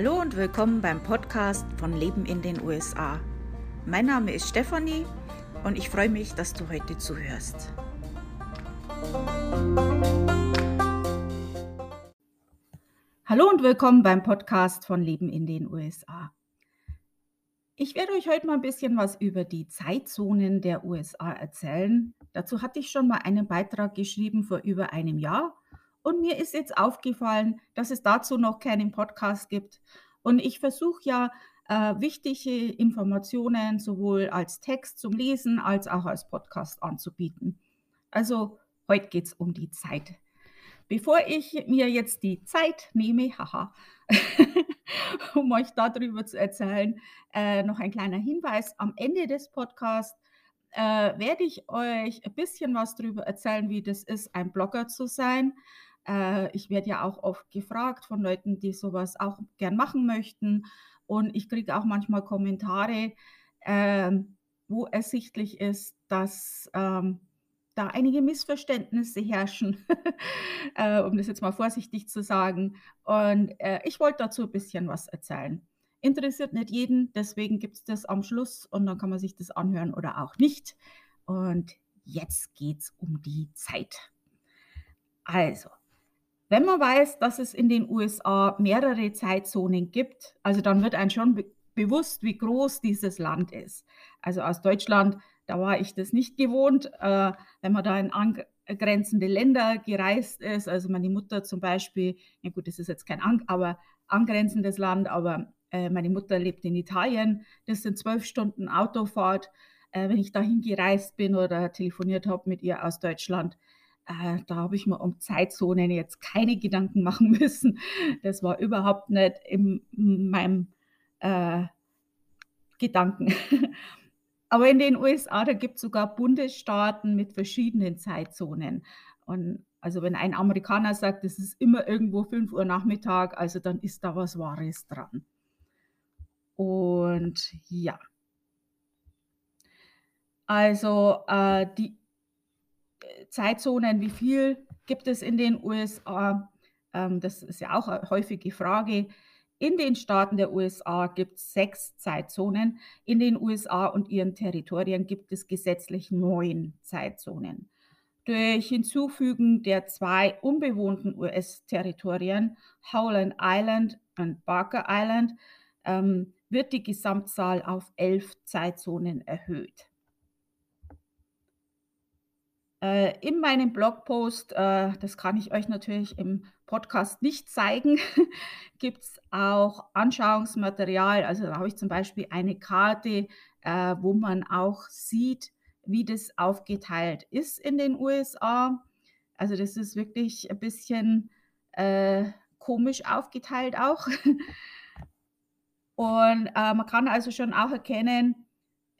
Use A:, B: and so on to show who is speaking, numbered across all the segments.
A: Hallo und willkommen beim Podcast von Leben in den USA. Mein Name ist Stefanie und ich freue mich, dass du heute zuhörst. Hallo und willkommen beim Podcast von Leben in den USA. Ich werde euch heute mal ein bisschen was über die Zeitzonen der USA erzählen. Dazu hatte ich schon mal einen Beitrag geschrieben vor über einem Jahr und mir ist jetzt aufgefallen, dass es dazu noch keinen Podcast gibt. Und ich versuche ja äh, wichtige Informationen sowohl als Text zum Lesen als auch als Podcast anzubieten. Also heute geht es um die Zeit. Bevor ich mir jetzt die Zeit nehme, haha, um euch darüber zu erzählen, äh, noch ein kleiner Hinweis. Am Ende des Podcasts äh, werde ich euch ein bisschen was darüber erzählen, wie das ist, ein Blogger zu sein. Äh, ich werde ja auch oft gefragt von Leuten, die sowas auch gern machen möchten. Und ich kriege auch manchmal Kommentare, äh, wo ersichtlich ist, dass ähm, da einige Missverständnisse herrschen, äh, um das jetzt mal vorsichtig zu sagen. Und äh, ich wollte dazu ein bisschen was erzählen. Interessiert nicht jeden, deswegen gibt es das am Schluss und dann kann man sich das anhören oder auch nicht. Und jetzt geht es um die Zeit. Also, wenn man weiß, dass es in den USA mehrere Zeitzonen gibt, also dann wird einem schon be bewusst, wie groß dieses Land ist. Also aus Deutschland, da war ich das nicht gewohnt. Äh, wenn man da in angrenzende Länder gereist ist, also meine Mutter zum Beispiel, ja gut, das ist jetzt kein an, aber angrenzendes Land, aber äh, meine Mutter lebt in Italien, das sind zwölf Stunden Autofahrt. Äh, wenn ich dahin gereist bin oder telefoniert habe mit ihr aus Deutschland, äh, da habe ich mir um Zeitzonen jetzt keine Gedanken machen müssen. Das war überhaupt nicht in meinem äh, Gedanken. Aber in den USA, da gibt es sogar Bundesstaaten mit verschiedenen Zeitzonen. Und also wenn ein Amerikaner sagt, es ist immer irgendwo 5 Uhr Nachmittag, also dann ist da was Wahres dran. Und ja. Also äh, die Zeitzonen, wie viel gibt es in den USA? Ähm, das ist ja auch eine häufige Frage. In den Staaten der USA gibt es sechs Zeitzonen. In den USA und ihren Territorien gibt es gesetzlich neun Zeitzonen. Durch Hinzufügen der zwei unbewohnten US-Territorien, Howland Island und Barker Island, ähm, wird die Gesamtzahl auf elf Zeitzonen erhöht. Äh, in meinem Blogpost, äh, das kann ich euch natürlich im Podcast nicht zeigen, gibt es auch Anschauungsmaterial. Also da habe ich zum Beispiel eine Karte, äh, wo man auch sieht, wie das aufgeteilt ist in den USA. Also das ist wirklich ein bisschen äh, komisch aufgeteilt auch. Und äh, man kann also schon auch erkennen,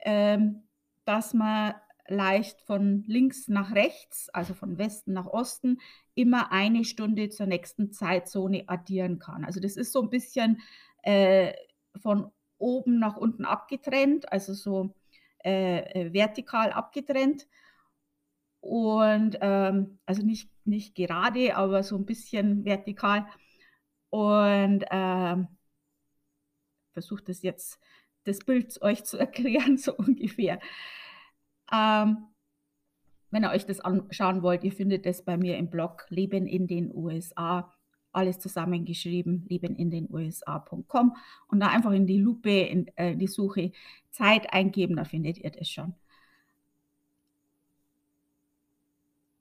A: ähm, dass man leicht von links nach rechts, also von Westen nach Osten, immer eine Stunde zur nächsten Zeitzone addieren kann. Also das ist so ein bisschen äh, von oben nach unten abgetrennt, also so äh, äh vertikal abgetrennt. Und ähm, also nicht, nicht gerade, aber so ein bisschen vertikal. Und ähm, versucht es jetzt, das Bild euch zu erklären, so ungefähr. Ähm, wenn ihr euch das anschauen wollt, ihr findet es bei mir im Blog Leben in den USA. Alles zusammengeschrieben, lebenindenusa.com und da einfach in die Lupe, in äh, die Suche Zeit eingeben, da findet ihr das schon.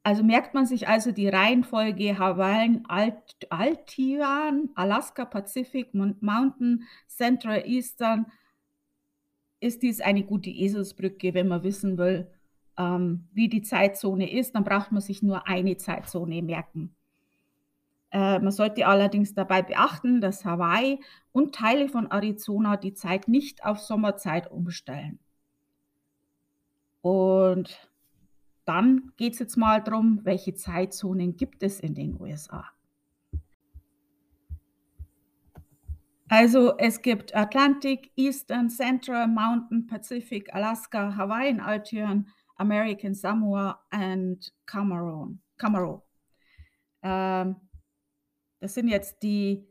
A: Also merkt man sich also die Reihenfolge Hawaii, Alt, Altian, Alaska, Pacific, Mountain, Central, Eastern, ist dies eine gute Eselsbrücke, wenn man wissen will, ähm, wie die Zeitzone ist. Dann braucht man sich nur eine Zeitzone merken. Äh, man sollte allerdings dabei beachten, dass Hawaii und Teile von Arizona die Zeit nicht auf Sommerzeit umstellen. Und dann geht es jetzt mal darum, welche Zeitzonen gibt es in den USA. Also es gibt Atlantic, Eastern, Central, Mountain, Pacific, Alaska, Hawaiian Altieren, American Samoa und Cameroon. Cameroon. Ähm, das sind jetzt die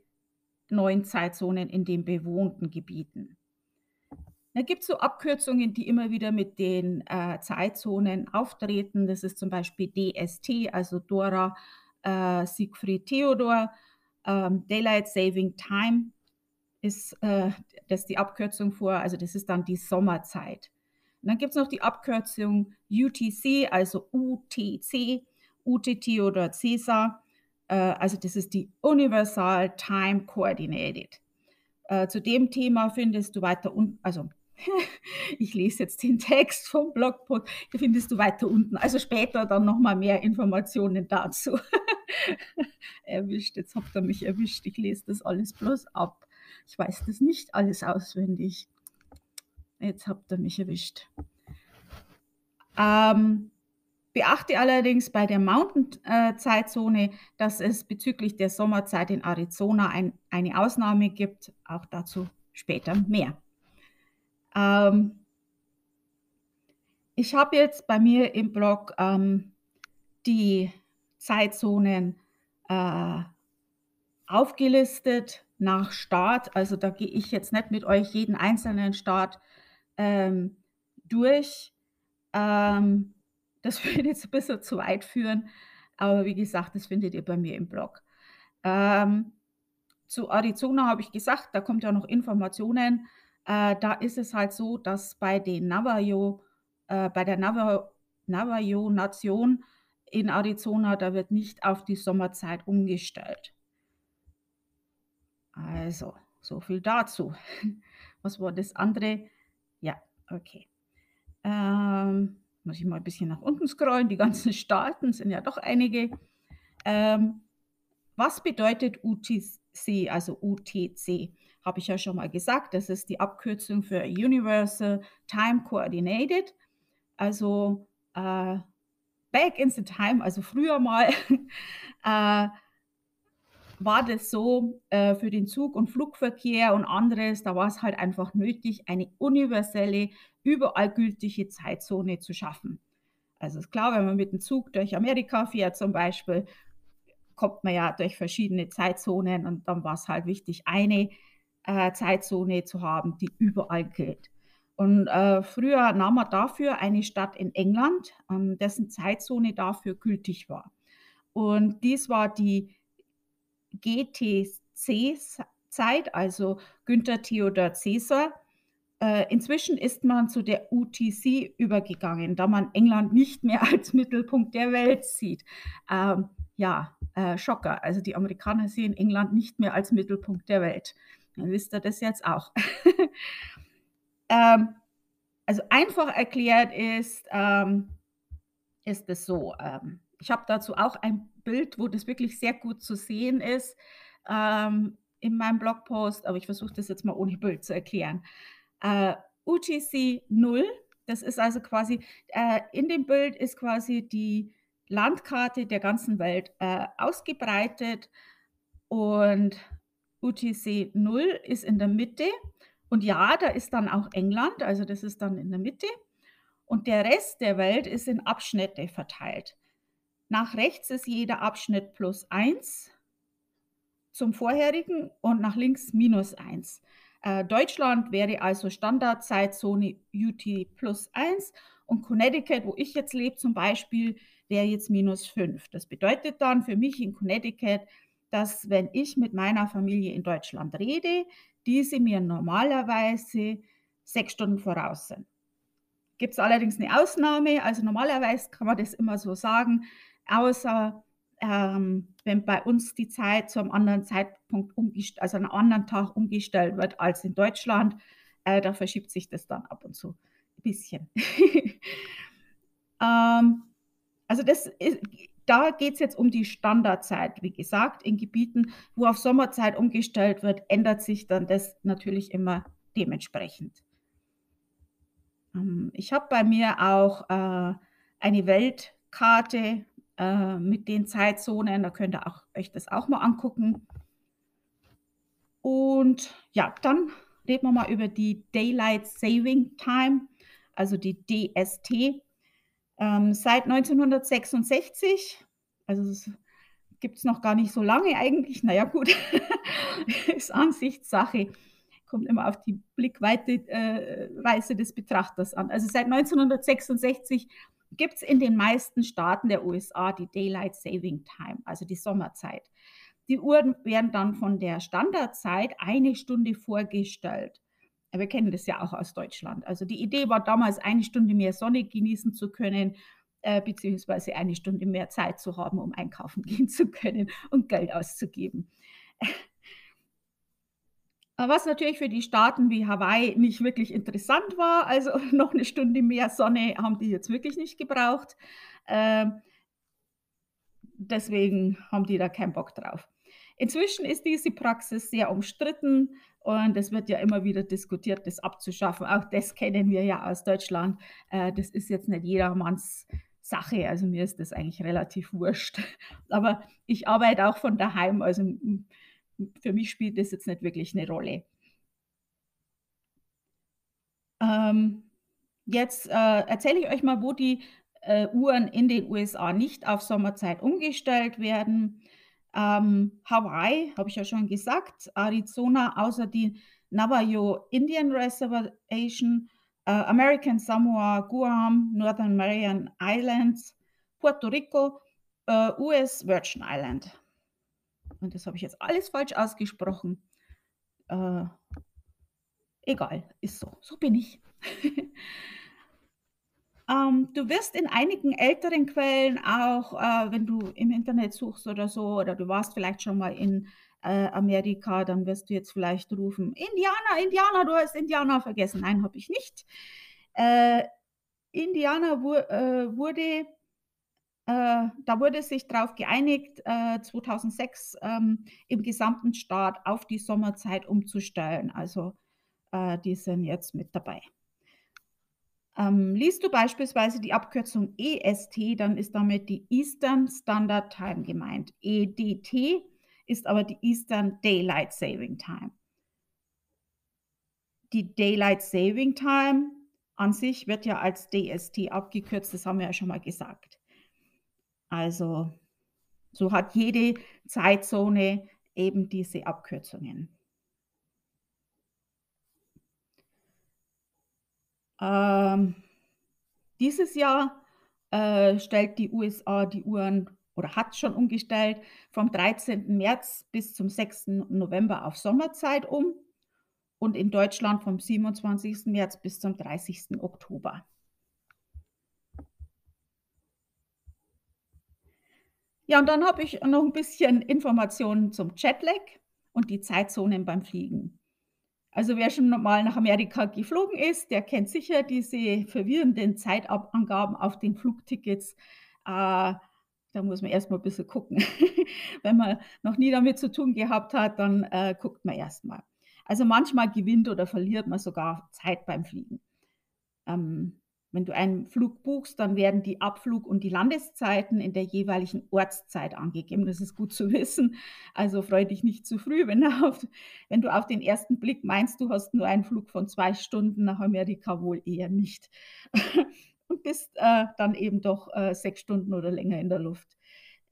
A: neuen Zeitzonen in den bewohnten Gebieten. Da gibt es so Abkürzungen, die immer wieder mit den äh, Zeitzonen auftreten. Das ist zum Beispiel DST, also Dora äh, Siegfried Theodor. Ähm, Daylight Saving Time ist äh, das die Abkürzung vor, also das ist dann die Sommerzeit. Und dann gibt es noch die Abkürzung UTC, also UTC, UTT oder CESA. Äh, also das ist die Universal Time Coordinated. Äh, zu dem Thema findest du weiter unten, also ich lese jetzt den Text vom Blogpost, da findest du weiter unten. Also später dann nochmal mehr Informationen dazu. erwischt, jetzt habt ihr mich erwischt. Ich lese das alles bloß ab. Ich weiß das nicht alles auswendig. Jetzt habt ihr mich erwischt. Ähm, beachte allerdings bei der Mountain-Zeitzone, dass es bezüglich der Sommerzeit in Arizona ein, eine Ausnahme gibt. Auch dazu später mehr. Ähm, ich habe jetzt bei mir im Blog ähm, die Zeitzonen äh, aufgelistet nach Start. Also da gehe ich jetzt nicht mit euch jeden einzelnen Start ähm, durch. Ähm, das würde jetzt ein bisschen zu weit führen, aber wie gesagt, das findet ihr bei mir im Blog. Ähm, zu Arizona habe ich gesagt, da kommt ja noch Informationen äh, da ist es halt so, dass bei den Navajo, äh, bei der Navajo, Navajo-Nation in Arizona, da wird nicht auf die Sommerzeit umgestellt. Also, so viel dazu. Was war das andere? Ja, okay. Ähm, muss ich mal ein bisschen nach unten scrollen. Die ganzen Staaten sind ja doch einige. Ähm, was bedeutet UTC, also UTC? habe ich ja schon mal gesagt, das ist die Abkürzung für Universal Time Coordinated. Also äh, back in the time, also früher mal, äh, war das so äh, für den Zug- und Flugverkehr und anderes, da war es halt einfach nötig, eine universelle, überall gültige Zeitzone zu schaffen. Also ist klar, wenn man mit dem Zug durch Amerika fährt zum Beispiel, kommt man ja durch verschiedene Zeitzonen und dann war es halt wichtig, eine äh, Zeitzone zu haben, die überall gilt. Und äh, früher nahm man dafür eine Stadt in England, ähm, dessen Zeitzone dafür gültig war. Und dies war die GTC-Zeit, also Günther Theodor Caesar. Äh, inzwischen ist man zu der UTC übergegangen, da man England nicht mehr als Mittelpunkt der Welt sieht. Ähm, ja, äh, Schocker. Also die Amerikaner sehen England nicht mehr als Mittelpunkt der Welt. Dann wisst ihr das jetzt auch. ähm, also einfach erklärt ist, ähm, ist es so. Ähm, ich habe dazu auch ein Bild, wo das wirklich sehr gut zu sehen ist ähm, in meinem Blogpost, aber ich versuche das jetzt mal ohne Bild zu erklären. Äh, UTC 0, das ist also quasi, äh, in dem Bild ist quasi die Landkarte der ganzen Welt äh, ausgebreitet und UTC 0 ist in der Mitte und ja, da ist dann auch England, also das ist dann in der Mitte. Und der Rest der Welt ist in Abschnitte verteilt. Nach rechts ist jeder Abschnitt plus 1 zum vorherigen und nach links minus 1. Äh, Deutschland wäre also Standardzeitzone UT plus 1 und Connecticut, wo ich jetzt lebe zum Beispiel, wäre jetzt minus 5. Das bedeutet dann für mich in Connecticut dass wenn ich mit meiner Familie in Deutschland rede, diese mir normalerweise sechs Stunden voraus sind. Gibt es allerdings eine Ausnahme, also normalerweise kann man das immer so sagen, außer ähm, wenn bei uns die Zeit zu einem anderen Zeitpunkt umgestellt, also einem anderen Tag umgestellt wird als in Deutschland, äh, da verschiebt sich das dann ab und zu ein bisschen. ähm, also das ist, da geht es jetzt um die Standardzeit. Wie gesagt, in Gebieten, wo auf Sommerzeit umgestellt wird, ändert sich dann das natürlich immer dementsprechend. Ähm, ich habe bei mir auch äh, eine Weltkarte äh, mit den Zeitzonen. Da könnt ihr auch, euch das auch mal angucken. Und ja, dann reden wir mal über die Daylight Saving Time, also die DST. Ähm, seit 1966, also gibt es noch gar nicht so lange eigentlich. Na ja, gut, ist Ansichtssache. Kommt immer auf die Blickweite äh, Weise des Betrachters an. Also seit 1966 gibt es in den meisten Staaten der USA die Daylight Saving Time, also die Sommerzeit. Die Uhren werden dann von der Standardzeit eine Stunde vorgestellt. Wir kennen das ja auch aus Deutschland. Also die Idee war damals, eine Stunde mehr Sonne genießen zu können, äh, beziehungsweise eine Stunde mehr Zeit zu haben, um einkaufen gehen zu können und Geld auszugeben. Was natürlich für die Staaten wie Hawaii nicht wirklich interessant war, also noch eine Stunde mehr Sonne haben die jetzt wirklich nicht gebraucht. Äh, deswegen haben die da keinen Bock drauf. Inzwischen ist diese Praxis sehr umstritten und es wird ja immer wieder diskutiert, das abzuschaffen. Auch das kennen wir ja aus Deutschland. Äh, das ist jetzt nicht jedermanns Sache. Also mir ist das eigentlich relativ wurscht. Aber ich arbeite auch von daheim, also für mich spielt das jetzt nicht wirklich eine Rolle. Ähm, jetzt äh, erzähle ich euch mal, wo die äh, Uhren in den USA nicht auf Sommerzeit umgestellt werden. Ähm, Hawaii, habe ich ja schon gesagt, Arizona, außer die Navajo Indian Reservation, äh, American Samoa, Guam, Northern Marian Islands, Puerto Rico, äh, US Virgin Island. Und das habe ich jetzt alles falsch ausgesprochen. Äh, egal, ist so. So bin ich. ähm, du wirst in einigen älteren Quellen auch, äh, wenn du im Internet suchst oder so, oder du warst vielleicht schon mal in äh, Amerika, dann wirst du jetzt vielleicht rufen, Indianer, Indianer, du hast Indianer vergessen. Nein, habe ich nicht. Äh, Indianer wu äh, wurde, äh, da wurde sich darauf geeinigt, 2006 äh, ähm, im gesamten Staat auf die Sommerzeit umzustellen. Also äh, die sind jetzt mit dabei. Ähm, liest du beispielsweise die Abkürzung EST, dann ist damit die Eastern Standard Time gemeint. EDT ist aber die Eastern Daylight Saving Time. Die Daylight Saving Time an sich wird ja als DST abgekürzt, das haben wir ja schon mal gesagt. Also so hat jede Zeitzone eben diese Abkürzungen. Ähm, dieses Jahr äh, stellt die USA die Uhren oder hat schon umgestellt vom 13. März bis zum 6. November auf Sommerzeit um und in Deutschland vom 27. März bis zum 30. Oktober. Ja, und dann habe ich noch ein bisschen Informationen zum Jetlag und die Zeitzonen beim Fliegen. Also wer schon mal nach Amerika geflogen ist, der kennt sicher diese verwirrenden Zeitangaben auf den Flugtickets. Äh, da muss man erstmal ein bisschen gucken. Wenn man noch nie damit zu tun gehabt hat, dann äh, guckt man erstmal. Also manchmal gewinnt oder verliert man sogar Zeit beim Fliegen. Ähm, wenn du einen Flug buchst, dann werden die Abflug- und die Landeszeiten in der jeweiligen Ortszeit angegeben. Das ist gut zu wissen. Also freu dich nicht zu früh, wenn du, auf, wenn du auf den ersten Blick meinst, du hast nur einen Flug von zwei Stunden nach Amerika, wohl eher nicht. und bist äh, dann eben doch äh, sechs Stunden oder länger in der Luft.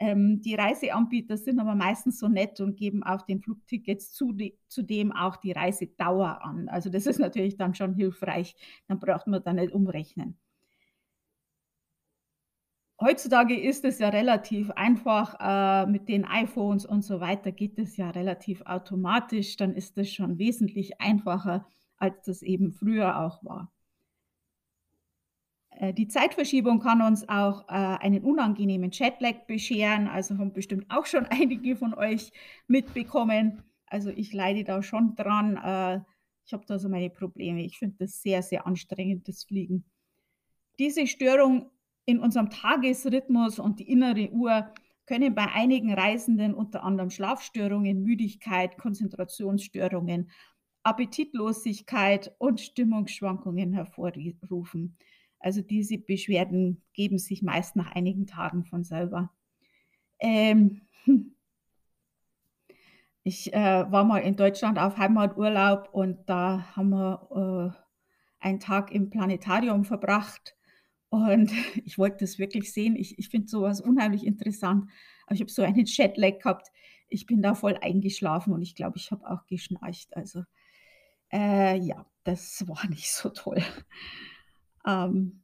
A: Ähm, die Reiseanbieter sind aber meistens so nett und geben auf den Flugtickets zudem auch die Reisedauer an. Also das ist natürlich dann schon hilfreich. Dann braucht man da nicht umrechnen. Heutzutage ist es ja relativ einfach äh, mit den iPhones und so weiter geht es ja relativ automatisch. Dann ist es schon wesentlich einfacher, als das eben früher auch war. Äh, die Zeitverschiebung kann uns auch äh, einen unangenehmen Chatlag bescheren, also haben bestimmt auch schon einige von euch mitbekommen. Also ich leide da schon dran. Äh, ich habe da so meine Probleme. Ich finde das sehr, sehr anstrengend, das Fliegen. Diese Störung in unserem Tagesrhythmus und die innere Uhr können bei einigen Reisenden unter anderem Schlafstörungen, Müdigkeit, Konzentrationsstörungen, Appetitlosigkeit und Stimmungsschwankungen hervorrufen. Also diese Beschwerden geben sich meist nach einigen Tagen von selber. Ähm, ich äh, war mal in Deutschland auf Heimaturlaub und da haben wir äh, einen Tag im Planetarium verbracht und ich wollte das wirklich sehen. Ich, ich finde sowas unheimlich interessant. Aber ich habe so einen Jetlag gehabt. Ich bin da voll eingeschlafen und ich glaube, ich habe auch geschnarcht. Also äh, ja, das war nicht so toll. Ähm,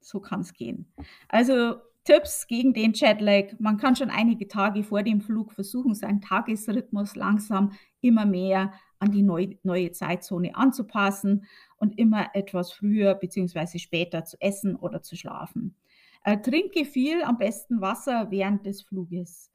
A: so kann es gehen. Also Tipps gegen den Jetlag. Man kann schon einige Tage vor dem Flug versuchen, seinen Tagesrhythmus langsam immer mehr an die neu, neue Zeitzone anzupassen und immer etwas früher bzw. später zu essen oder zu schlafen. Äh, trinke viel, am besten Wasser während des Fluges.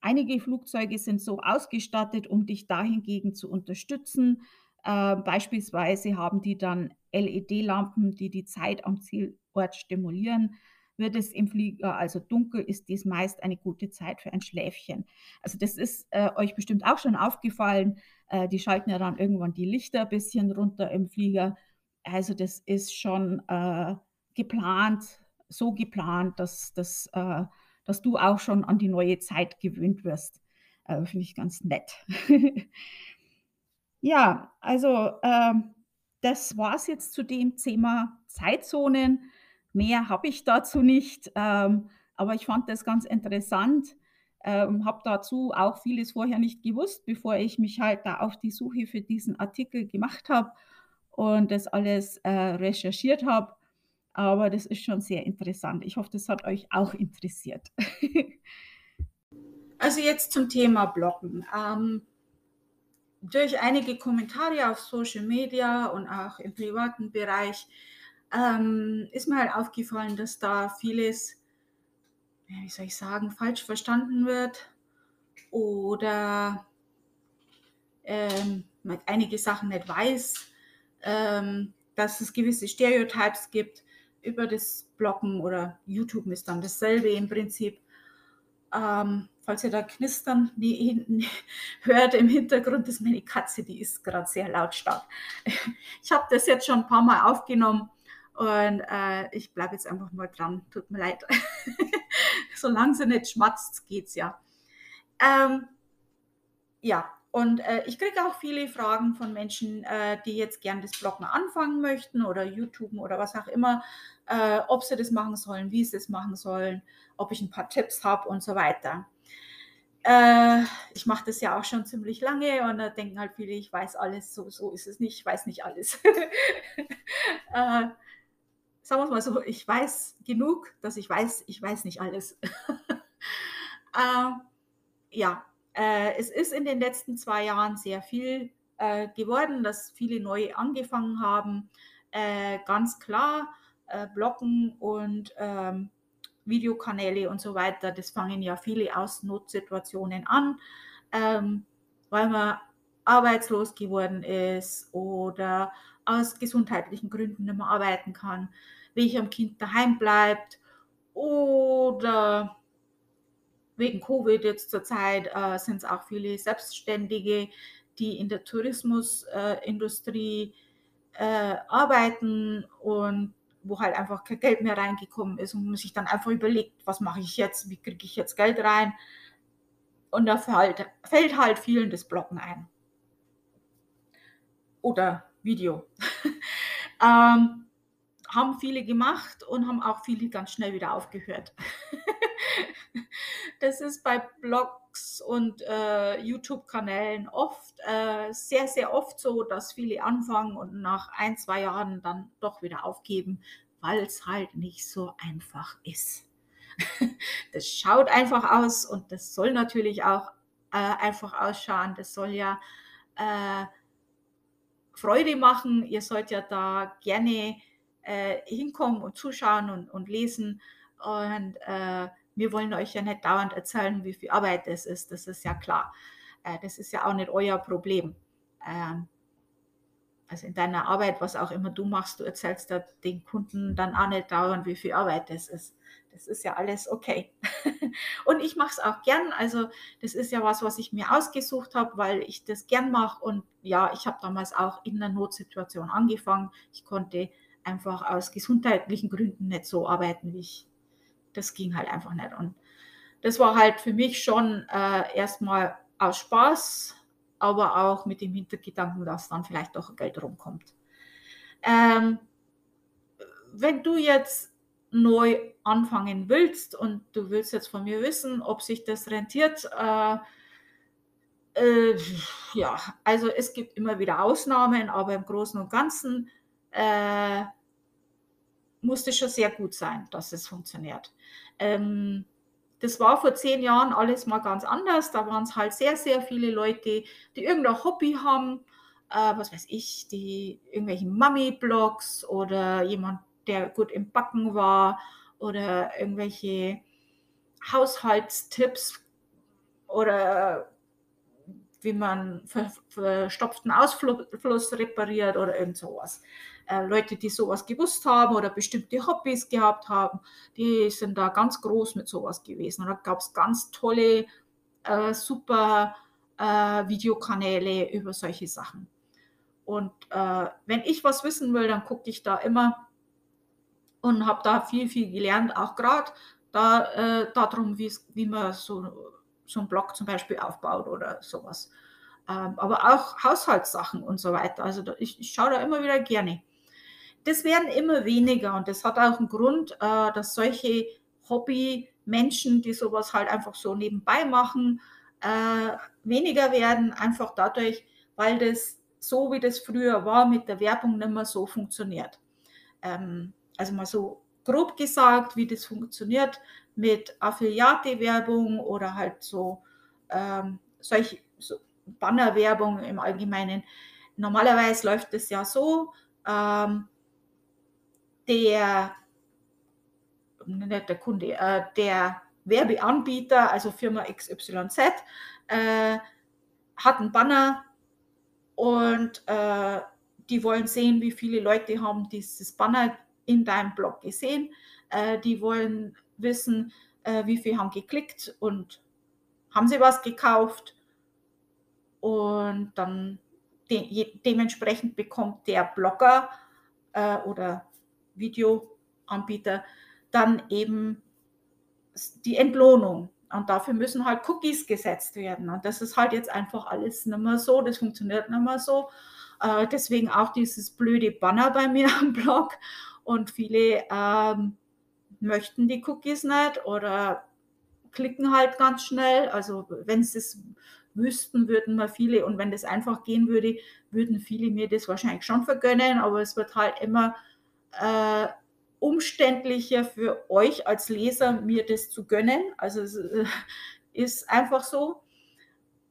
A: Einige Flugzeuge sind so ausgestattet, um dich dahingegen zu unterstützen. Äh, beispielsweise haben die dann LED-Lampen, die die Zeit am Zielort stimulieren. Wird es im Flieger also dunkel, ist dies meist eine gute Zeit für ein Schläfchen. Also das ist äh, euch bestimmt auch schon aufgefallen. Äh, die schalten ja dann irgendwann die Lichter ein bisschen runter im Flieger. Also das ist schon äh, geplant, so geplant, dass, dass, äh, dass du auch schon an die neue Zeit gewöhnt wirst. Äh, Finde ich ganz nett. ja, also ähm, das war es jetzt zu dem Thema Zeitzonen. Mehr habe ich dazu nicht, ähm, aber ich fand das ganz interessant. Ähm, habe dazu auch vieles vorher nicht gewusst, bevor ich mich halt da auf die Suche für diesen Artikel gemacht habe und das alles äh, recherchiert habe. Aber das ist schon sehr interessant. Ich hoffe, das hat euch auch interessiert. also jetzt zum Thema Bloggen. Ähm, durch einige Kommentare auf Social Media und auch im privaten Bereich ähm, ist mir halt aufgefallen, dass da vieles, wie soll ich sagen, falsch verstanden wird oder ähm, man einige Sachen nicht weiß, ähm, dass es gewisse Stereotypes gibt über das Bloggen oder YouTube ist dann dasselbe im Prinzip. Ähm, falls ihr da knistern die hinten hört im Hintergrund, ist meine Katze, die ist gerade sehr lautstark. Ich habe das jetzt schon ein paar Mal aufgenommen und äh, ich bleibe jetzt einfach mal dran. Tut mir leid. Solange sie nicht schmatzt, geht's ja. Ähm, ja, und äh, ich kriege auch viele Fragen von Menschen, äh, die jetzt gern das Bloggen anfangen möchten oder YouTube oder was auch immer, äh, ob sie das machen sollen, wie sie es machen sollen, ob ich ein paar Tipps habe und so weiter. Äh, ich mache das ja auch schon ziemlich lange und da denken halt viele, ich weiß alles, so, so ist es nicht, ich weiß nicht alles. Äh, sagen wir es mal so, ich weiß genug, dass ich weiß, ich weiß nicht alles. äh, ja, äh, es ist in den letzten zwei Jahren sehr viel äh, geworden, dass viele neu angefangen haben. Äh, ganz klar, Bloggen und ähm, Videokanäle und so weiter, das fangen ja viele aus Notsituationen an, ähm, weil man arbeitslos geworden ist oder aus gesundheitlichen Gründen nicht mehr arbeiten kann, welcher am Kind daheim bleibt oder wegen Covid jetzt zurzeit äh, sind es auch viele Selbstständige, die in der Tourismusindustrie äh, äh, arbeiten und wo halt einfach kein Geld mehr reingekommen ist und man sich dann einfach überlegt, was mache ich jetzt, wie kriege ich jetzt Geld rein. Und da fällt, fällt halt vielen das Blocken ein. Oder Video. ähm, haben viele gemacht und haben auch viele ganz schnell wieder aufgehört. das ist bei Blogs und äh, YouTube-Kanälen oft, äh, sehr, sehr oft so, dass viele anfangen und nach ein, zwei Jahren dann doch wieder aufgeben, weil es halt nicht so einfach ist. das schaut einfach aus und das soll natürlich auch äh, einfach ausschauen. Das soll ja äh, Freude machen. Ihr sollt ja da gerne äh, hinkommen und zuschauen und, und lesen. Und äh, wir wollen euch ja nicht dauernd erzählen, wie viel Arbeit das ist. Das ist ja klar. Äh, das ist ja auch nicht euer Problem. Ähm, also in deiner Arbeit, was auch immer du machst, du erzählst da den Kunden dann auch nicht dauernd, wie viel Arbeit das ist. Das ist ja alles okay. und ich mache es auch gern. Also das ist ja was, was ich mir ausgesucht habe, weil ich das gern mache. Und ja, ich habe damals auch in einer Notsituation angefangen. Ich konnte einfach aus gesundheitlichen Gründen nicht so arbeiten, wie ich. Das ging halt einfach nicht. Und das war halt für mich schon äh, erstmal aus Spaß, aber auch mit dem Hintergedanken, dass dann vielleicht doch Geld rumkommt. Ähm, wenn du jetzt neu anfangen willst und du willst jetzt von mir wissen, ob sich das rentiert, äh, äh, ja, also es gibt immer wieder Ausnahmen, aber im Großen und Ganzen äh, muss es schon sehr gut sein, dass es funktioniert. Ähm, das war vor zehn Jahren alles mal ganz anders. Da waren es halt sehr, sehr viele Leute, die irgendein Hobby haben, äh, was weiß ich, die irgendwelchen Mummy-Blogs oder jemand, der gut im Backen war oder irgendwelche Haushaltstipps oder wie man verstopften Ausfluss repariert oder irgend sowas. Äh, Leute, die sowas gewusst haben oder bestimmte Hobbys gehabt haben, die sind da ganz groß mit sowas gewesen. Und da gab es ganz tolle, äh, super äh, Videokanäle über solche Sachen. Und äh, wenn ich was wissen will, dann gucke ich da immer und habe da viel, viel gelernt, auch gerade da, äh, darum, wie man so, so einen Blog zum Beispiel aufbaut oder sowas. Ähm, aber auch Haushaltssachen und so weiter. Also ich, ich schaue da immer wieder gerne. Das werden immer weniger und das hat auch einen Grund, äh, dass solche Hobby-Menschen, die sowas halt einfach so nebenbei machen, äh, weniger werden, einfach dadurch, weil das so wie das früher war mit der Werbung nicht mehr so funktioniert. Ähm, also mal so grob gesagt, wie das funktioniert mit Affiliate-Werbung oder halt so ähm, solche so Bannerwerbung im Allgemeinen. Normalerweise läuft es ja so, ähm, der, nicht der Kunde, äh, der Werbeanbieter, also Firma XYZ, äh, hat einen Banner und äh, die wollen sehen, wie viele Leute haben dieses Banner in deinem Blog gesehen. Äh, die wollen wissen, äh, wie viele haben geklickt und haben sie was gekauft. Und dann de dementsprechend bekommt der Blogger äh, oder Videoanbieter dann eben die Entlohnung. Und dafür müssen halt Cookies gesetzt werden. Und das ist halt jetzt einfach alles nicht mehr so, das funktioniert nicht mehr so. Äh, deswegen auch dieses blöde Banner bei mir am Blog. Und viele ähm, möchten die Cookies nicht oder klicken halt ganz schnell. Also wenn sie es wüssten, würden wir viele, und wenn das einfach gehen würde, würden viele mir das wahrscheinlich schon vergönnen, aber es wird halt immer äh, umständlicher für euch als Leser, mir das zu gönnen. Also es äh, ist einfach so.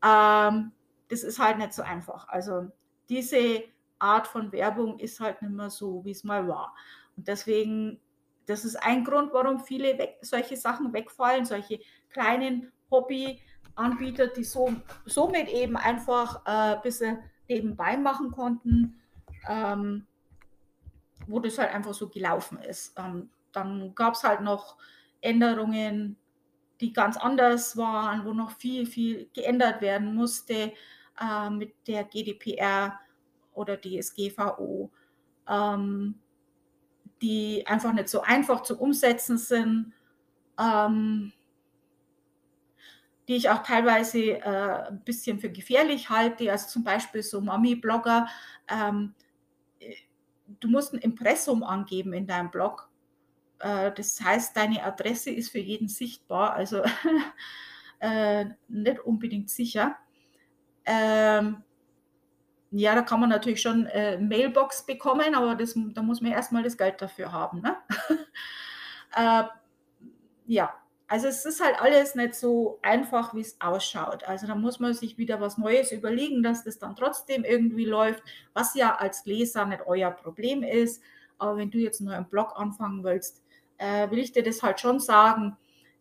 A: Ähm, das ist halt nicht so einfach. Also diese Art von Werbung ist halt nicht mehr so, wie es mal war. Und deswegen, das ist ein Grund, warum viele weg, solche Sachen wegfallen, solche kleinen Hobbyanbieter, die so, somit eben einfach äh, ein bisschen nebenbei machen konnten. Ähm, wo das halt einfach so gelaufen ist. Ähm, dann gab es halt noch Änderungen, die ganz anders waren, wo noch viel, viel geändert werden musste äh, mit der GDPR oder DSGVO, ähm, die einfach nicht so einfach zu umsetzen sind, ähm, die ich auch teilweise äh, ein bisschen für gefährlich halte, also zum Beispiel so Mami-Blogger. Ähm, du musst ein Impressum angeben in deinem Blog. Äh, das heißt, deine Adresse ist für jeden sichtbar, also äh, nicht unbedingt sicher. Ähm, ja, da kann man natürlich schon äh, Mailbox bekommen, aber das, da muss man erstmal das Geld dafür haben. Ne? äh, ja, also es ist halt alles nicht so einfach, wie es ausschaut. Also da muss man sich wieder was Neues überlegen, dass das dann trotzdem irgendwie läuft, was ja als Leser nicht euer Problem ist. Aber wenn du jetzt einen neuen Blog anfangen willst, äh, will ich dir das halt schon sagen,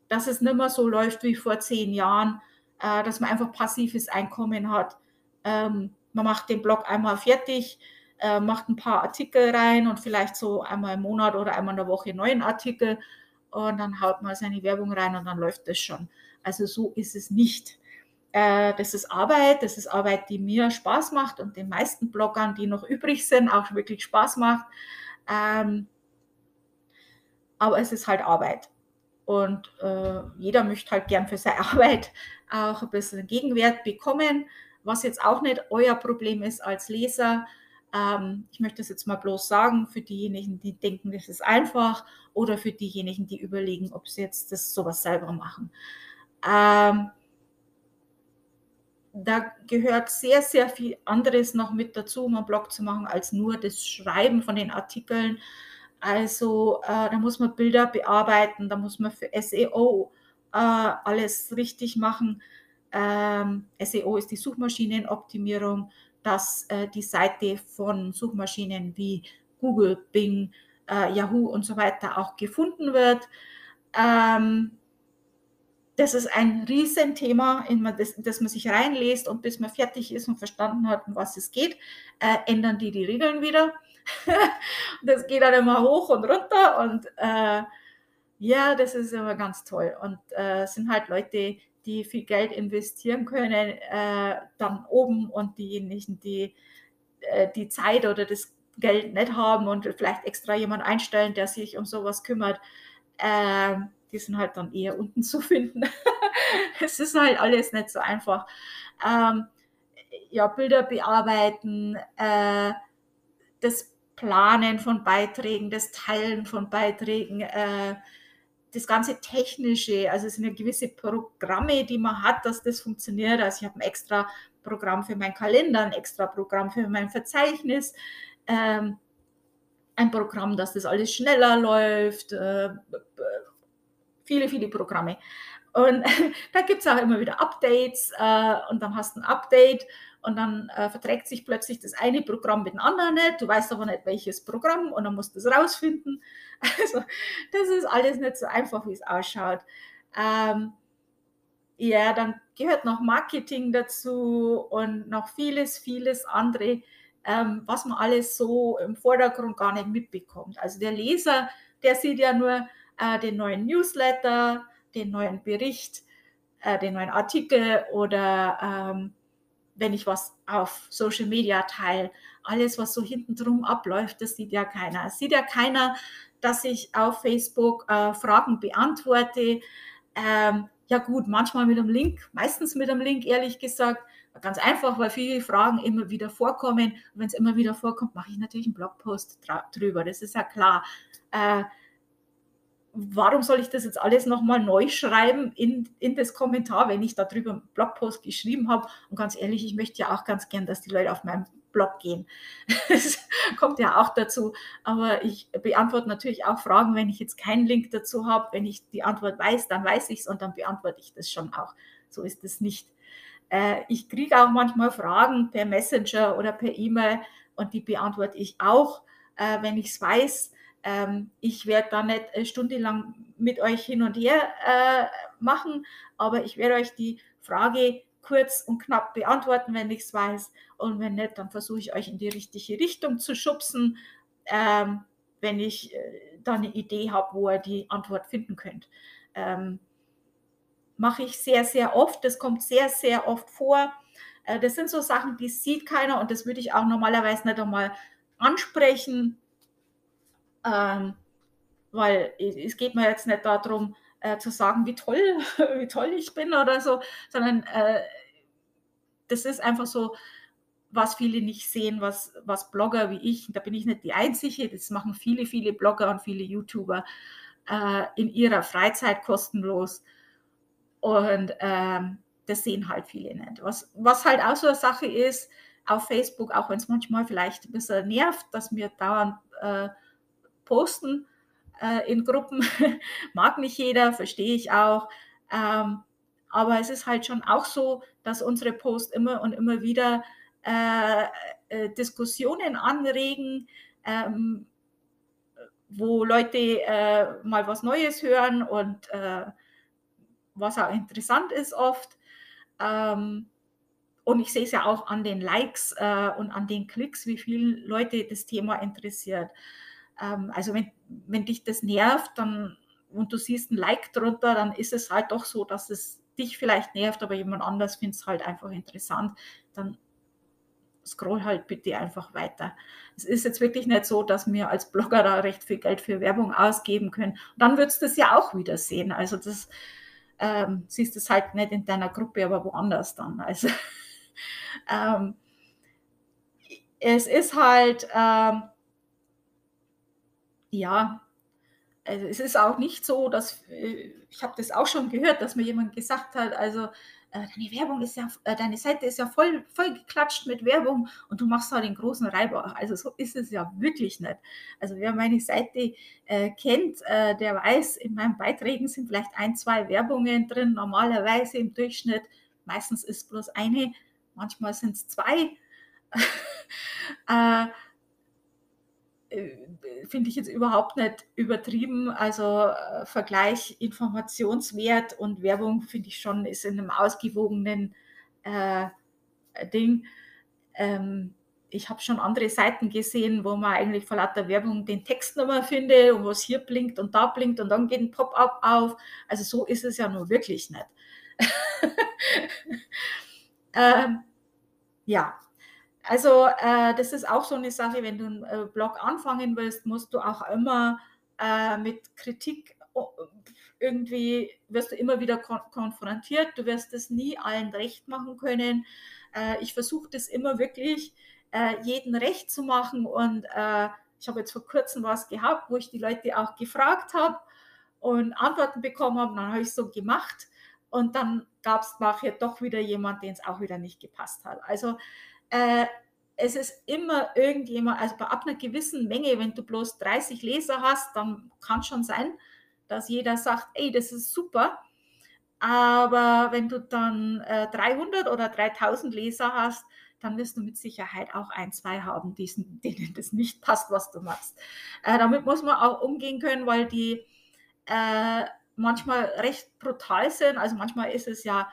A: dass es nicht mehr so läuft wie vor zehn Jahren, äh, dass man einfach passives Einkommen hat. Ähm, man macht den Blog einmal fertig, äh, macht ein paar Artikel rein und vielleicht so einmal im Monat oder einmal in der Woche neuen Artikel und dann haut man seine Werbung rein und dann läuft das schon. Also so ist es nicht. Äh, das ist Arbeit, das ist Arbeit, die mir Spaß macht und den meisten Bloggern, die noch übrig sind, auch wirklich Spaß macht. Ähm, aber es ist halt Arbeit. Und äh, jeder möchte halt gern für seine Arbeit auch ein bisschen Gegenwert bekommen, was jetzt auch nicht euer Problem ist als Leser. Ähm, ich möchte das jetzt mal bloß sagen für diejenigen, die denken, das ist einfach oder für diejenigen, die überlegen, ob sie jetzt das sowas selber machen. Ähm, da gehört sehr, sehr viel anderes noch mit dazu, um einen Blog zu machen, als nur das Schreiben von den Artikeln. Also äh, da muss man Bilder bearbeiten, da muss man für SEO äh, alles richtig machen. Ähm, SEO ist die Suchmaschinenoptimierung, dass äh, die Seite von Suchmaschinen wie Google, Bing, äh, Yahoo und so weiter auch gefunden wird. Ähm, das ist ein Riesenthema, in das, das man sich reinlässt und bis man fertig ist und verstanden hat, um was es geht, äh, ändern die die Regeln wieder. das geht dann immer hoch und runter und äh, ja, das ist immer ganz toll. Und äh, sind halt Leute, die viel Geld investieren können, äh, dann oben und diejenigen, die äh, die Zeit oder das Geld nicht haben und vielleicht extra jemand einstellen, der sich um sowas kümmert. Äh, die sind halt dann eher unten zu finden. es ist halt alles nicht so einfach. Ähm, ja, Bilder bearbeiten, äh, das Planen von Beiträgen, das Teilen von Beiträgen, äh, das ganze Technische, also es sind ja gewisse Programme, die man hat, dass das funktioniert. Also ich habe ein extra Programm für meinen Kalender, ein extra Programm für mein Verzeichnis, ähm, ein Programm, dass das alles schneller läuft, äh, viele, viele Programme. Und da gibt es auch immer wieder Updates äh, und dann hast du ein Update und dann äh, verträgt sich plötzlich das eine Programm mit dem anderen nicht. Du weißt aber nicht, welches Programm und dann musst du es rausfinden. Also das ist alles nicht so einfach, wie es ausschaut. Ähm, ja, dann gehört noch Marketing dazu und noch vieles, vieles andere, ähm, was man alles so im Vordergrund gar nicht mitbekommt. Also der Leser, der sieht ja nur äh, den neuen Newsletter, den neuen Bericht, äh, den neuen Artikel oder ähm, wenn ich was auf Social Media teile, alles, was so hinten drum abläuft, das sieht ja keiner. Es sieht ja keiner, dass ich auf Facebook äh, Fragen beantworte. Ähm, ja gut, manchmal mit einem Link, meistens mit einem Link, ehrlich gesagt. Ganz einfach, weil viele Fragen immer wieder vorkommen. Und wenn es immer wieder vorkommt, mache ich natürlich einen Blogpost drüber. Das ist ja klar. Äh, warum soll ich das jetzt alles nochmal neu schreiben in, in das Kommentar, wenn ich darüber einen Blogpost geschrieben habe? Und ganz ehrlich, ich möchte ja auch ganz gern, dass die Leute auf meinen Blog gehen. Das kommt ja auch dazu. Aber ich beantworte natürlich auch Fragen, wenn ich jetzt keinen Link dazu habe. Wenn ich die Antwort weiß, dann weiß ich es und dann beantworte ich das schon auch. So ist es nicht. Äh, ich kriege auch manchmal Fragen per Messenger oder per E-Mail und die beantworte ich auch, äh, wenn ich es weiß ähm, ich werde da nicht äh, stundenlang mit euch hin und her äh, machen, aber ich werde euch die Frage kurz und knapp beantworten, wenn ich es weiß. Und wenn nicht, dann versuche ich euch in die richtige Richtung zu schubsen, ähm, wenn ich äh, da eine Idee habe, wo ihr die Antwort finden könnt. Ähm, Mache ich sehr, sehr oft. Das kommt sehr, sehr oft vor. Äh, das sind so Sachen, die sieht keiner und das würde ich auch normalerweise nicht einmal ansprechen ähm, weil es geht mir jetzt nicht darum, äh, zu sagen, wie toll, wie toll ich bin oder so, sondern äh, das ist einfach so, was viele nicht sehen, was, was Blogger wie ich, da bin ich nicht die Einzige, das machen viele, viele Blogger und viele YouTuber äh, in ihrer Freizeit kostenlos. Und ähm, das sehen halt viele nicht. Was, was halt auch so eine Sache ist, auf Facebook, auch wenn es manchmal vielleicht ein bisschen nervt, dass mir dauernd äh, posten äh, in Gruppen. Mag nicht jeder, verstehe ich auch. Ähm, aber es ist halt schon auch so, dass unsere Posts immer und immer wieder äh, äh, Diskussionen anregen, ähm, wo Leute äh, mal was Neues hören und äh, was auch interessant ist oft. Ähm, und ich sehe es ja auch an den Likes äh, und an den Klicks, wie viele Leute das Thema interessiert. Ähm, also wenn, wenn dich das nervt dann, und du siehst ein Like drunter, dann ist es halt doch so, dass es dich vielleicht nervt, aber jemand anders findet es halt einfach interessant. Dann scroll halt bitte einfach weiter. Es ist jetzt wirklich nicht so, dass wir als Blogger da recht viel Geld für Werbung ausgeben können. Und dann würdest du das ja auch wieder sehen. Also das ähm, siehst du halt nicht in deiner Gruppe, aber woanders dann. Also ähm, es ist halt, ähm ja, also es ist auch nicht so, dass äh, ich habe das auch schon gehört, dass mir jemand gesagt hat, also äh, deine Werbung ist ja, äh, deine Seite ist ja voll, voll geklatscht mit Werbung und du machst da den großen Reibach. Also so ist es ja wirklich nicht. Also wer meine Seite äh, kennt, der weiß, in meinen Beiträgen sind vielleicht ein, zwei Werbungen drin, normalerweise im Durchschnitt. Meistens ist bloß eine, manchmal sind es zwei. äh, finde ich jetzt überhaupt nicht übertrieben. Also äh, Vergleich Informationswert und Werbung finde ich schon ist in einem ausgewogenen äh, Ding. Ähm, ich habe schon andere Seiten gesehen, wo man eigentlich vor lauter Werbung den Text nochmal findet und was hier blinkt und da blinkt und dann geht ein Pop-up auf. Also so ist es ja nur wirklich nicht. ähm, ja, also äh, das ist auch so eine Sache, wenn du einen äh, Blog anfangen willst, musst du auch immer äh, mit Kritik irgendwie, wirst du immer wieder kon konfrontiert, du wirst es nie allen recht machen können. Äh, ich versuche das immer wirklich, äh, jeden recht zu machen und äh, ich habe jetzt vor kurzem was gehabt, wo ich die Leute auch gefragt habe und Antworten bekommen habe, dann habe ich so gemacht und dann gab es nachher doch wieder jemand, den es auch wieder nicht gepasst hat. Also äh, es ist immer irgendjemand, also bei ab einer gewissen Menge, wenn du bloß 30 Leser hast, dann kann schon sein, dass jeder sagt, ey, das ist super. Aber wenn du dann äh, 300 oder 3000 Leser hast, dann wirst du mit Sicherheit auch ein, zwei haben, diesen, denen das nicht passt, was du machst. Äh, damit muss man auch umgehen können, weil die äh, manchmal recht brutal sind. Also manchmal ist es ja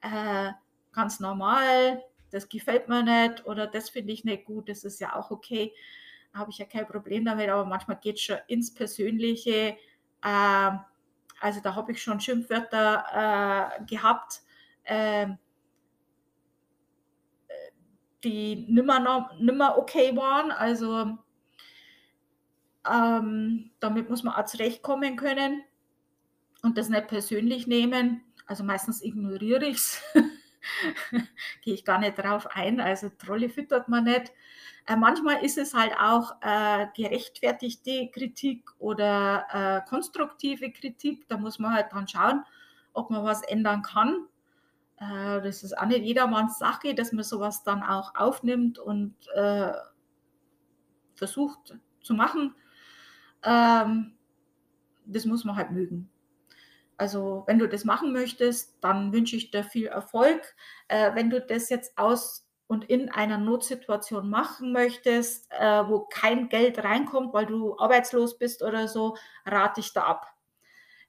A: äh, ganz normal, das gefällt mir nicht oder das finde ich nicht gut, das ist ja auch okay. Habe ich ja kein Problem damit, aber manchmal geht es schon ins Persönliche. Äh, also da habe ich schon Schimpfwörter äh, gehabt, äh, die nimmer, nimmer okay waren. Also ähm, damit muss man auch zurechtkommen können und das nicht persönlich nehmen. Also meistens ignoriere ich es. gehe ich gar nicht drauf ein. Also Trolle füttert man nicht. Äh, manchmal ist es halt auch äh, gerechtfertigte Kritik oder äh, konstruktive Kritik. Da muss man halt dran schauen, ob man was ändern kann. Äh, das ist auch nicht jedermanns Sache, dass man sowas dann auch aufnimmt und äh, versucht zu machen. Ähm, das muss man halt mögen. Also wenn du das machen möchtest, dann wünsche ich dir viel Erfolg. Äh, wenn du das jetzt aus und in einer Notsituation machen möchtest, äh, wo kein Geld reinkommt, weil du arbeitslos bist oder so, rate ich da ab.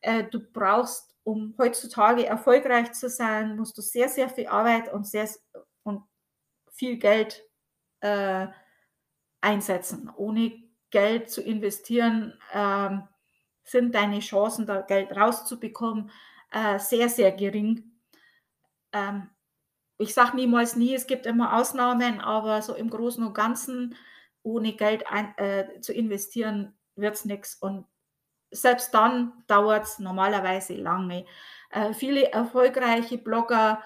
A: Äh, du brauchst, um heutzutage erfolgreich zu sein, musst du sehr, sehr viel Arbeit und, sehr, und viel Geld äh, einsetzen. Ohne Geld zu investieren, ähm, sind deine Chancen, da Geld rauszubekommen, äh, sehr, sehr gering. Ähm, ich sage niemals nie, es gibt immer Ausnahmen, aber so im Großen und Ganzen, ohne Geld ein, äh, zu investieren, wird es nichts. Und selbst dann dauert es normalerweise lange. Äh, viele erfolgreiche Blogger,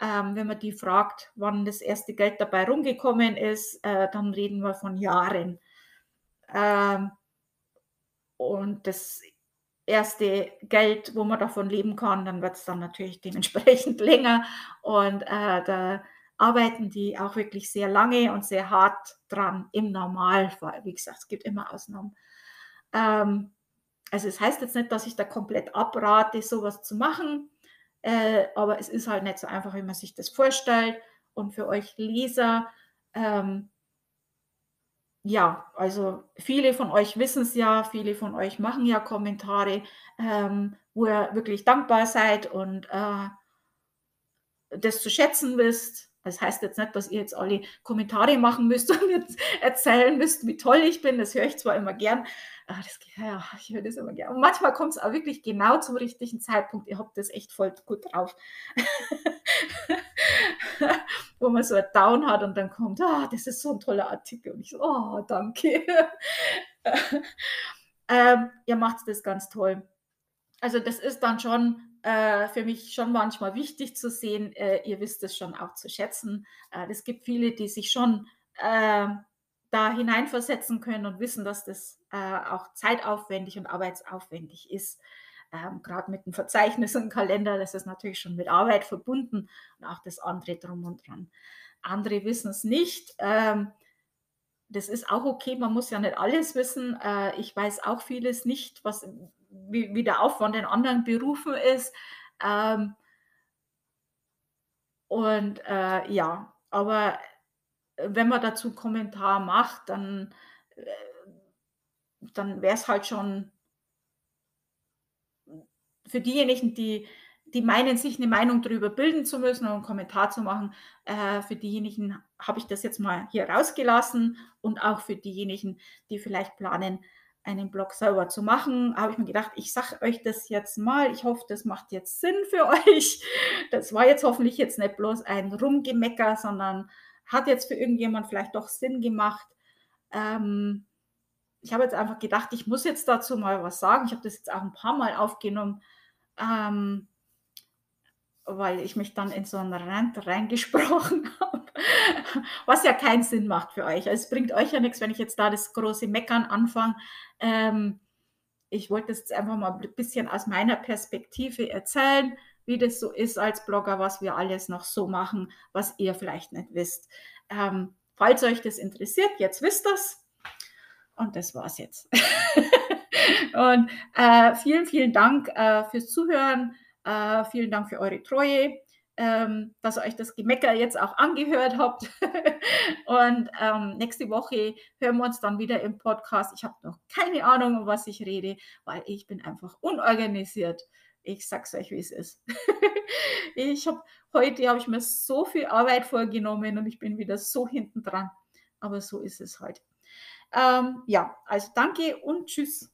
A: ähm, wenn man die fragt, wann das erste Geld dabei rumgekommen ist, äh, dann reden wir von Jahren. Ähm, und das erste Geld, wo man davon leben kann, dann wird es dann natürlich dementsprechend länger. Und äh, da arbeiten die auch wirklich sehr lange und sehr hart dran im Normalfall. Wie gesagt, es gibt immer Ausnahmen. Ähm, also es heißt jetzt nicht, dass ich da komplett abrate, sowas zu machen, äh, aber es ist halt nicht so einfach, wie man sich das vorstellt. Und für euch Leser, ähm, ja, also viele von euch wissen es ja, viele von euch machen ja Kommentare, ähm, wo ihr wirklich dankbar seid und äh, das zu schätzen wisst. Das heißt jetzt nicht, dass ihr jetzt alle Kommentare machen müsst und jetzt erzählen müsst, wie toll ich bin. Das höre ich zwar immer gern. Ah, das, ja, ich höre das immer gern. Und manchmal kommt es auch wirklich genau zum richtigen Zeitpunkt. Ihr habt das echt voll gut drauf. Wo man so ein Down hat und dann kommt, ah, das ist so ein toller Artikel. Und ich so, oh, danke. ähm, ihr macht das ganz toll. Also das ist dann schon äh, für mich schon manchmal wichtig zu sehen. Äh, ihr wisst es schon auch zu schätzen. Äh, es gibt viele, die sich schon äh, da hineinversetzen können und wissen, dass das äh, auch zeitaufwendig und arbeitsaufwendig ist. Ähm, Gerade mit dem Verzeichnis und Kalender, das ist natürlich schon mit Arbeit verbunden und auch das andere drum und dran. Andere wissen es nicht. Ähm, das ist auch okay, man muss ja nicht alles wissen. Äh, ich weiß auch vieles nicht, was, wie, wie der Aufwand in anderen Berufen ist. Ähm, und äh, ja, aber wenn man dazu einen Kommentar macht, dann, äh, dann wäre es halt schon für diejenigen, die, die meinen, sich eine Meinung darüber bilden zu müssen und einen Kommentar zu machen, äh, für diejenigen habe ich das jetzt mal hier rausgelassen und auch für diejenigen, die vielleicht planen, einen Blog selber zu machen, habe ich mir gedacht, ich sage euch das jetzt mal. Ich hoffe, das macht jetzt Sinn für euch. Das war jetzt hoffentlich jetzt nicht bloß ein Rumgemecker, sondern hat jetzt für irgendjemand vielleicht doch Sinn gemacht. Ähm, ich habe jetzt einfach gedacht, ich muss jetzt dazu mal was sagen. Ich habe das jetzt auch ein paar Mal aufgenommen, ähm, weil ich mich dann in so einen Rand reingesprochen habe, was ja keinen Sinn macht für euch. Also es bringt euch ja nichts, wenn ich jetzt da das große Meckern anfange. Ähm, ich wollte das jetzt einfach mal ein bisschen aus meiner Perspektive erzählen wie das so ist als Blogger, was wir alles noch so machen, was ihr vielleicht nicht wisst. Ähm, falls euch das interessiert, jetzt wisst das. Und das war's jetzt. und äh, vielen, vielen Dank äh, fürs Zuhören. Äh, vielen Dank für eure Treue, ähm, dass ihr euch das Gemecker jetzt auch angehört habt. und ähm, nächste Woche hören wir uns dann wieder im Podcast. Ich habe noch keine Ahnung, um was ich rede, weil ich bin einfach unorganisiert. Ich sag's euch, wie es ist. ich habe heute habe ich mir so viel Arbeit vorgenommen und ich bin wieder so hinten dran. Aber so ist es halt. Ähm, ja, also danke und tschüss.